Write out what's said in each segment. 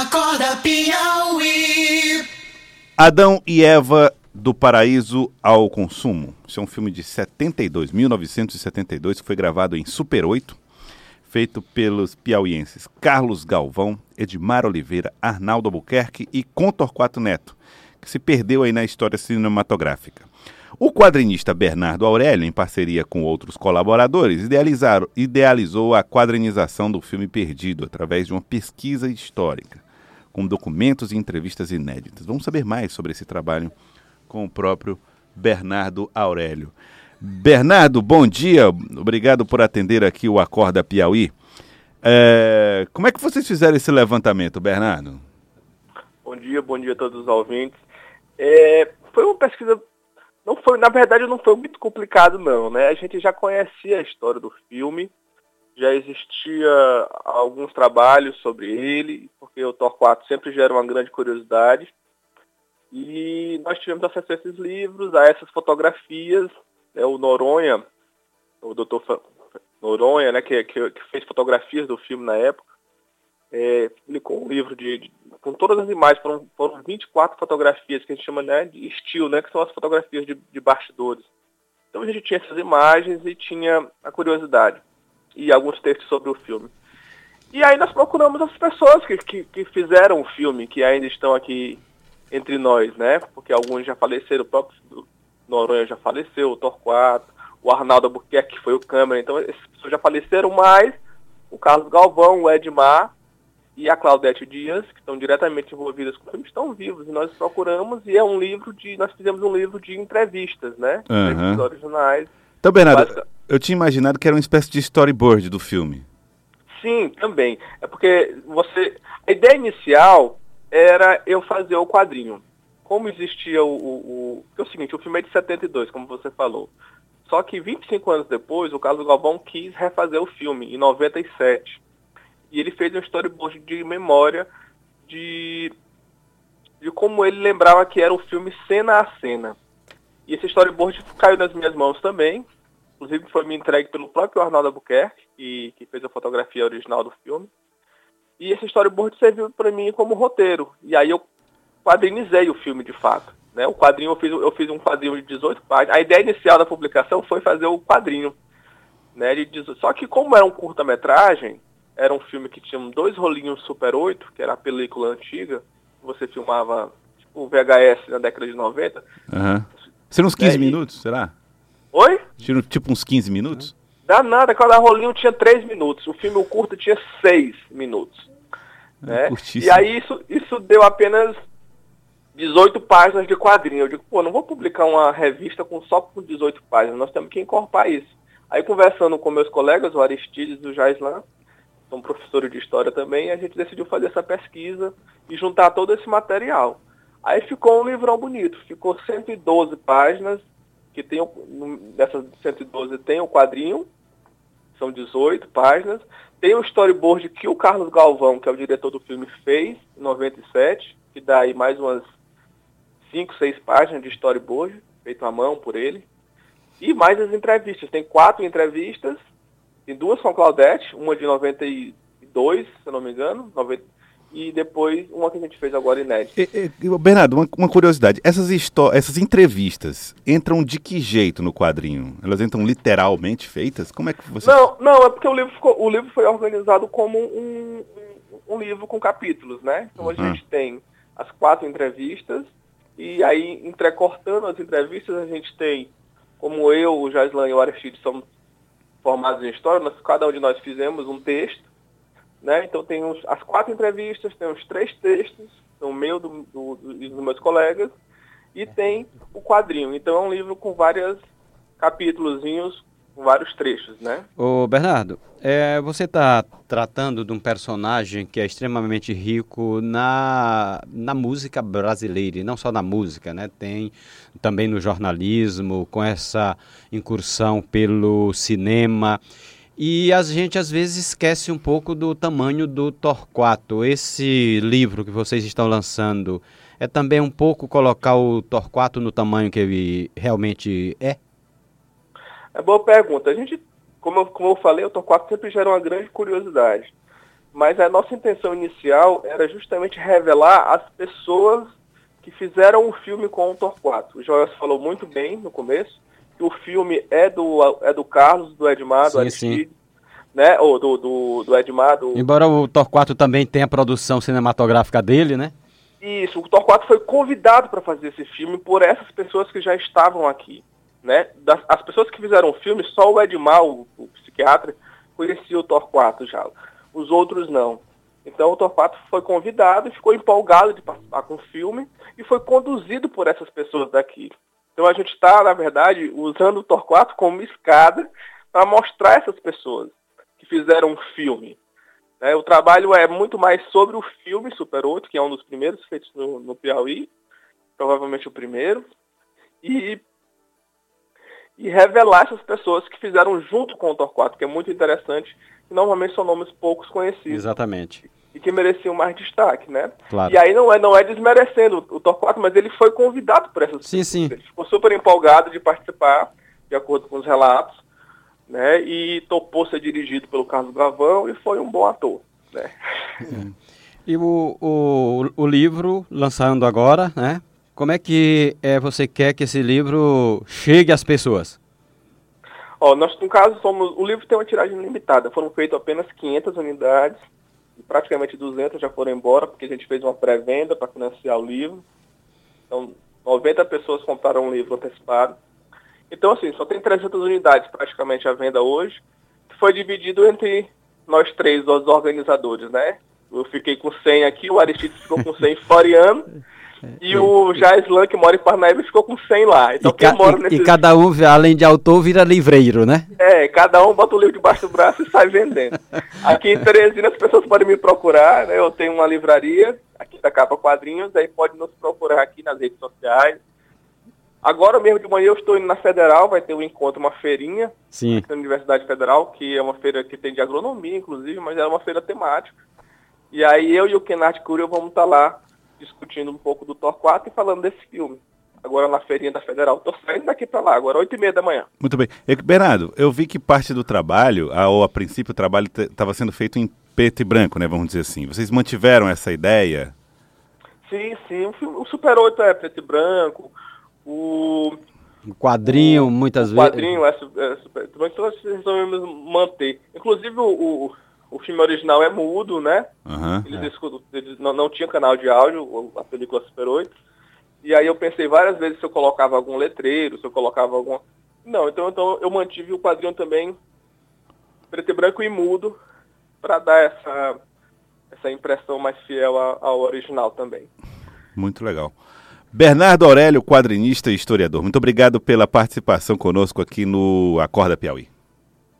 Acorda Piauí. Adão e Eva do Paraíso ao Consumo. Isso é um filme de 72, 1972, que foi gravado em Super 8, feito pelos piauienses Carlos Galvão, Edmar Oliveira, Arnaldo Albuquerque e Contorquato Neto, que se perdeu aí na história cinematográfica. O quadrinista Bernardo Aurélio, em parceria com outros colaboradores, idealizou a quadrinização do filme Perdido através de uma pesquisa histórica, com documentos e entrevistas inéditas. Vamos saber mais sobre esse trabalho com o próprio Bernardo Aurélio. Bernardo, bom dia. Obrigado por atender aqui o Acorda Piauí. É, como é que vocês fizeram esse levantamento, Bernardo? Bom dia, bom dia a todos os ouvintes. É, foi uma pesquisa, não foi, na verdade não foi muito complicado não, né? A gente já conhecia a história do filme, já existia alguns trabalhos sobre ele, porque o Torquato sempre gera uma grande curiosidade. E nós tivemos acesso a esses livros, a essas fotografias. Né, o Noronha, o doutor Noronha, né, que, que, que, fez fotografias do filme na época, é, publicou um livro de, de, com todas as imagens, foram, foram 24 fotografias que a gente chama né, de estilo, né, que são as fotografias de, de bastidores. Então a gente tinha essas imagens e tinha a curiosidade e alguns textos sobre o filme. E aí nós procuramos as pessoas que, que, que fizeram o filme, que ainda estão aqui entre nós, né? Porque alguns já faleceram, o próprio Noronha já faleceu, o Torquato, o Arnaldo Albuquerque, que foi o câmera, então essas pessoas já faleceram, mas o Carlos Galvão, o Edmar e a Claudete Dias, que estão diretamente envolvidas com o filme, estão vivos. E nós procuramos, e é um livro de. Nós fizemos um livro de entrevistas, né? Uhum. Entrevistas originais. Então, Bernardo. Eu tinha imaginado que era uma espécie de storyboard do filme. Sim, também. É porque você. A ideia inicial era eu fazer o quadrinho. Como existia o, o, o. é o seguinte, o filme é de 72, como você falou. Só que 25 anos depois, o Carlos Galvão quis refazer o filme, em 97. E ele fez um storyboard de memória de, de como ele lembrava que era o filme cena a cena. E esse storyboard caiu nas minhas mãos também. Inclusive foi me entregue pelo próprio Arnaldo Albuquerque, que, que fez a fotografia original do filme. E esse storyboard serviu para mim como roteiro. E aí eu quadrinizei o filme de fato. Né? O quadrinho eu fiz, eu fiz um quadrinho de 18 páginas. A ideia inicial da publicação foi fazer o quadrinho. Né, de 18... Só que como era um curta-metragem, era um filme que tinha dois rolinhos Super 8, que era a película antiga, você filmava tipo VHS na década de 90. Uhum. Seriam uns 15 é, minutos, será? Oi? Tipo uns 15 minutos? Dá nada, cada rolinho tinha 3 minutos. O filme o curto tinha 6 minutos. É, né? E aí isso, isso deu apenas 18 páginas de quadrinho. Eu digo, pô, não vou publicar uma revista com só com 18 páginas, nós temos que encorpar isso. Aí conversando com meus colegas, o Aristides e o Jaislan, são professores de história também, a gente decidiu fazer essa pesquisa e juntar todo esse material. Aí ficou um livrão bonito, ficou 112 páginas, que tem, dessas 112 tem o quadrinho, são 18 páginas, tem o storyboard que o Carlos Galvão, que é o diretor do filme, fez em 97, que dá aí mais umas 5, 6 páginas de storyboard, feito à mão por ele. E mais as entrevistas. Tem quatro entrevistas, tem duas com a Claudete, uma de 92, se eu não me engano, 90, e depois uma que a gente fez agora inédita. E, e, Bernardo, uma, uma, curiosidade, essas, essas entrevistas entram de que jeito no quadrinho? Elas entram literalmente feitas? Como é que você... Não, não, é porque o livro, ficou, o livro foi organizado como um, um, um livro com capítulos, né? Então uhum. a gente tem as quatro entrevistas, e aí entrecortando as entrevistas a gente tem, como eu, o Jaislan e o Aristides somos formados em história, nós, cada um de nós fizemos um texto, né? Então tem uns, as quatro entrevistas, tem os três textos, o meu do, do, dos meus colegas, e tem o quadrinho. Então é um livro com vários capítulozinhos, com vários trechos, né? Ô Bernardo, é, você está tratando de um personagem que é extremamente rico na, na música brasileira, e não só na música, né? Tem também no jornalismo, com essa incursão pelo cinema. E a gente às vezes esquece um pouco do tamanho do Torquato. Esse livro que vocês estão lançando é também um pouco colocar o Torquato no tamanho que ele realmente é? É boa pergunta. A gente, como eu, como eu falei, o Torquato sempre gera uma grande curiosidade. Mas a nossa intenção inicial era justamente revelar as pessoas que fizeram o filme com o Torquato. O Joel falou muito bem no começo o filme é do, é do Carlos, do Edmar, do Sim, Aristide, sim. né? Ou do, do, do Edmar, do... Embora o Torquato também tenha a produção cinematográfica dele, né? Isso, o Torquato foi convidado para fazer esse filme por essas pessoas que já estavam aqui. Né? Das, as pessoas que fizeram o filme, só o Edmar, o, o psiquiatra, conhecia o Torquato já. Os outros não. Então o Torquato foi convidado e ficou empolgado de participar com o filme e foi conduzido por essas pessoas daqui. Então a gente está, na verdade, usando o Torquato como escada para mostrar essas pessoas que fizeram um filme. Né? O trabalho é muito mais sobre o filme Super 8, que é um dos primeiros feitos no, no Piauí, provavelmente o primeiro, e, e revelar essas pessoas que fizeram junto com o Torquato, que é muito interessante, e normalmente são nomes poucos conhecidos Exatamente. E que mereciam mais destaque, né? Claro. E aí não é, não é desmerecendo o Torquato, mas ele foi convidado por essas Sim, sim. Ele ficou super empolgado de participar, de acordo com os relatos, né? E topou ser dirigido pelo Carlos Gravão e foi um bom ator, né? E o, o, o livro, lançando agora, né? Como é que é, você quer que esse livro chegue às pessoas? Ó, nós, no caso, somos, o livro tem uma tiragem limitada. Foram feitas apenas 500 unidades, praticamente 200 já foram embora, porque a gente fez uma pré-venda para financiar o livro. Então, 90 pessoas compraram um livro antecipado. Então, assim, só tem 300 unidades praticamente à venda hoje, que foi dividido entre nós três, os organizadores, né? Eu fiquei com 100 aqui, o Aristides ficou com 100 Floriano, e o Jaislan, que mora em Parnaíba, ficou com 100 lá. Então, e, quem mora e- nesse e cada um, além de autor, vira livreiro, né? é, cada um bota o livro debaixo do braço e sai vendendo. Aqui em Teresina as pessoas podem me procurar, né? Eu tenho uma livraria aqui da Capa Quadrinhos, aí pode nos procurar aqui nas redes sociais. Agora mesmo de manhã eu estou indo na Federal, vai ter um encontro, uma feirinha Sim. na Universidade Federal, que é uma feira que tem de agronomia, inclusive, mas é uma feira temática. E aí eu e o Kennard Curio vamos estar lá discutindo um pouco do Torquato e falando desse filme. Agora na feirinha da Federal. Estou saindo daqui para lá, agora 8 e meia da manhã. Muito bem. E, Bernardo, eu vi que parte do trabalho, a- ou a princípio o trabalho estava sendo feito em preto e branco, né? Vamos dizer assim. Vocês mantiveram essa ideia? Sim, sim. O, filme- o Super 8 é preto e branco. O, Um quadrinho, muitas o vezes. quadrinho é, é super então nós resolvemos manter. Inclusive o, o, o filme original é mudo, né? Aham. Eles, escutam- eles não, não tinha canal de áudio, a película Super 8. E aí eu pensei várias vezes se eu colocava algum letreiro, se eu colocava algum. Não, então, então eu mantive o quadrinho também preto e branco e mudo para dar essa, essa impressão mais fiel ao original também. Muito legal. Bernardo Aurélio, quadrinista e historiador. Muito obrigado pela participação conosco aqui no Acorda Piauí.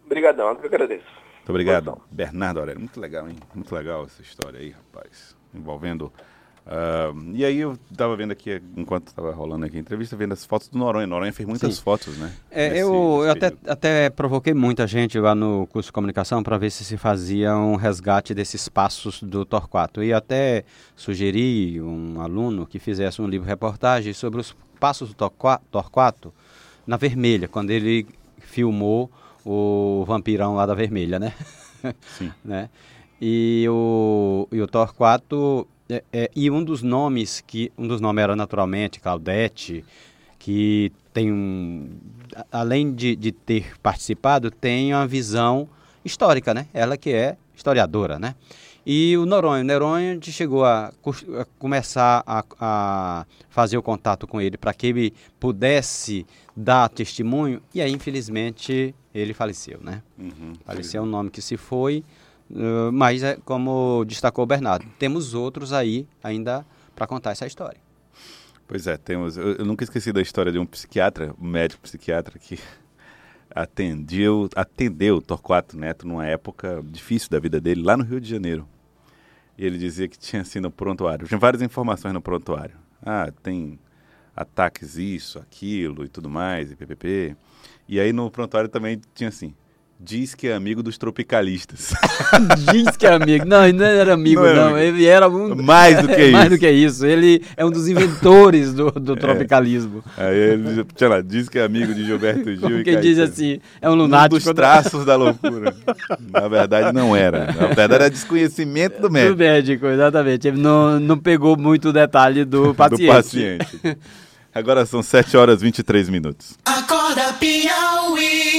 Obrigadão, eu que agradeço. Obrigado, Bernardo Aurélio. Muito legal, hein? Muito legal essa história aí, rapaz. Envolvendo. ah, e aí eu tava vendo aqui, enquanto tava rolando aqui a entrevista, vendo as fotos do Noronha. Noronha fez muitas Sim. fotos, né? É, Nesse- eu nesse eu até, até provoquei muita gente lá no curso de comunicação para ver se se fazia um resgate desses passos do Torquato. E até sugeri um aluno que fizesse um livro-reportagem sobre os passos do Torqua- Torquato na Vermelha, quando ele filmou o vampirão lá da Vermelha, né? Sim. né? E o, e o Torquato, é, é, e um dos nomes, que um dos nomes era naturalmente Claudete, que tem um, além de, de ter participado, tem uma visão histórica, né? Ela que é historiadora, né? E o Noronha, o Noronha chegou a, a começar a, a fazer o contato com ele para que ele pudesse dar testemunho, e aí infelizmente ele faleceu, né? Uhum, Faleceu é um nome que se foi, uh, mas é como destacou o Bernardo, temos outros aí ainda para contar essa história. Pois é, temos. Eu, eu nunca esqueci da história de um psiquiatra, um médico psiquiatra que atendeu, atendeu Torquato Neto numa época difícil da vida dele, lá no Rio de Janeiro. E ele dizia que tinha sido no prontuário. Tinha várias informações no prontuário. Ah, tem ataques isso, aquilo e tudo mais, e ppp. E aí no prontuário também tinha assim, Diz que é amigo dos tropicalistas. Diz que é amigo. Não, ele não era amigo, Não não. era amigo. Ele era um. Mais do que Mais isso. do que isso. Ele é um dos inventores do, do tropicalismo. Aí ele, sei lá, diz que é amigo de Gilberto Gil Como e quem diz assim, é um Um lunático. dos traços da loucura. Na verdade, não era. Na verdade, era desconhecimento do do médico. médico, exatamente. Ele não, não pegou muito o detalhe do paciente. Do paciente. Agora são 7 horas e 23 minutos. Acorda Piauí.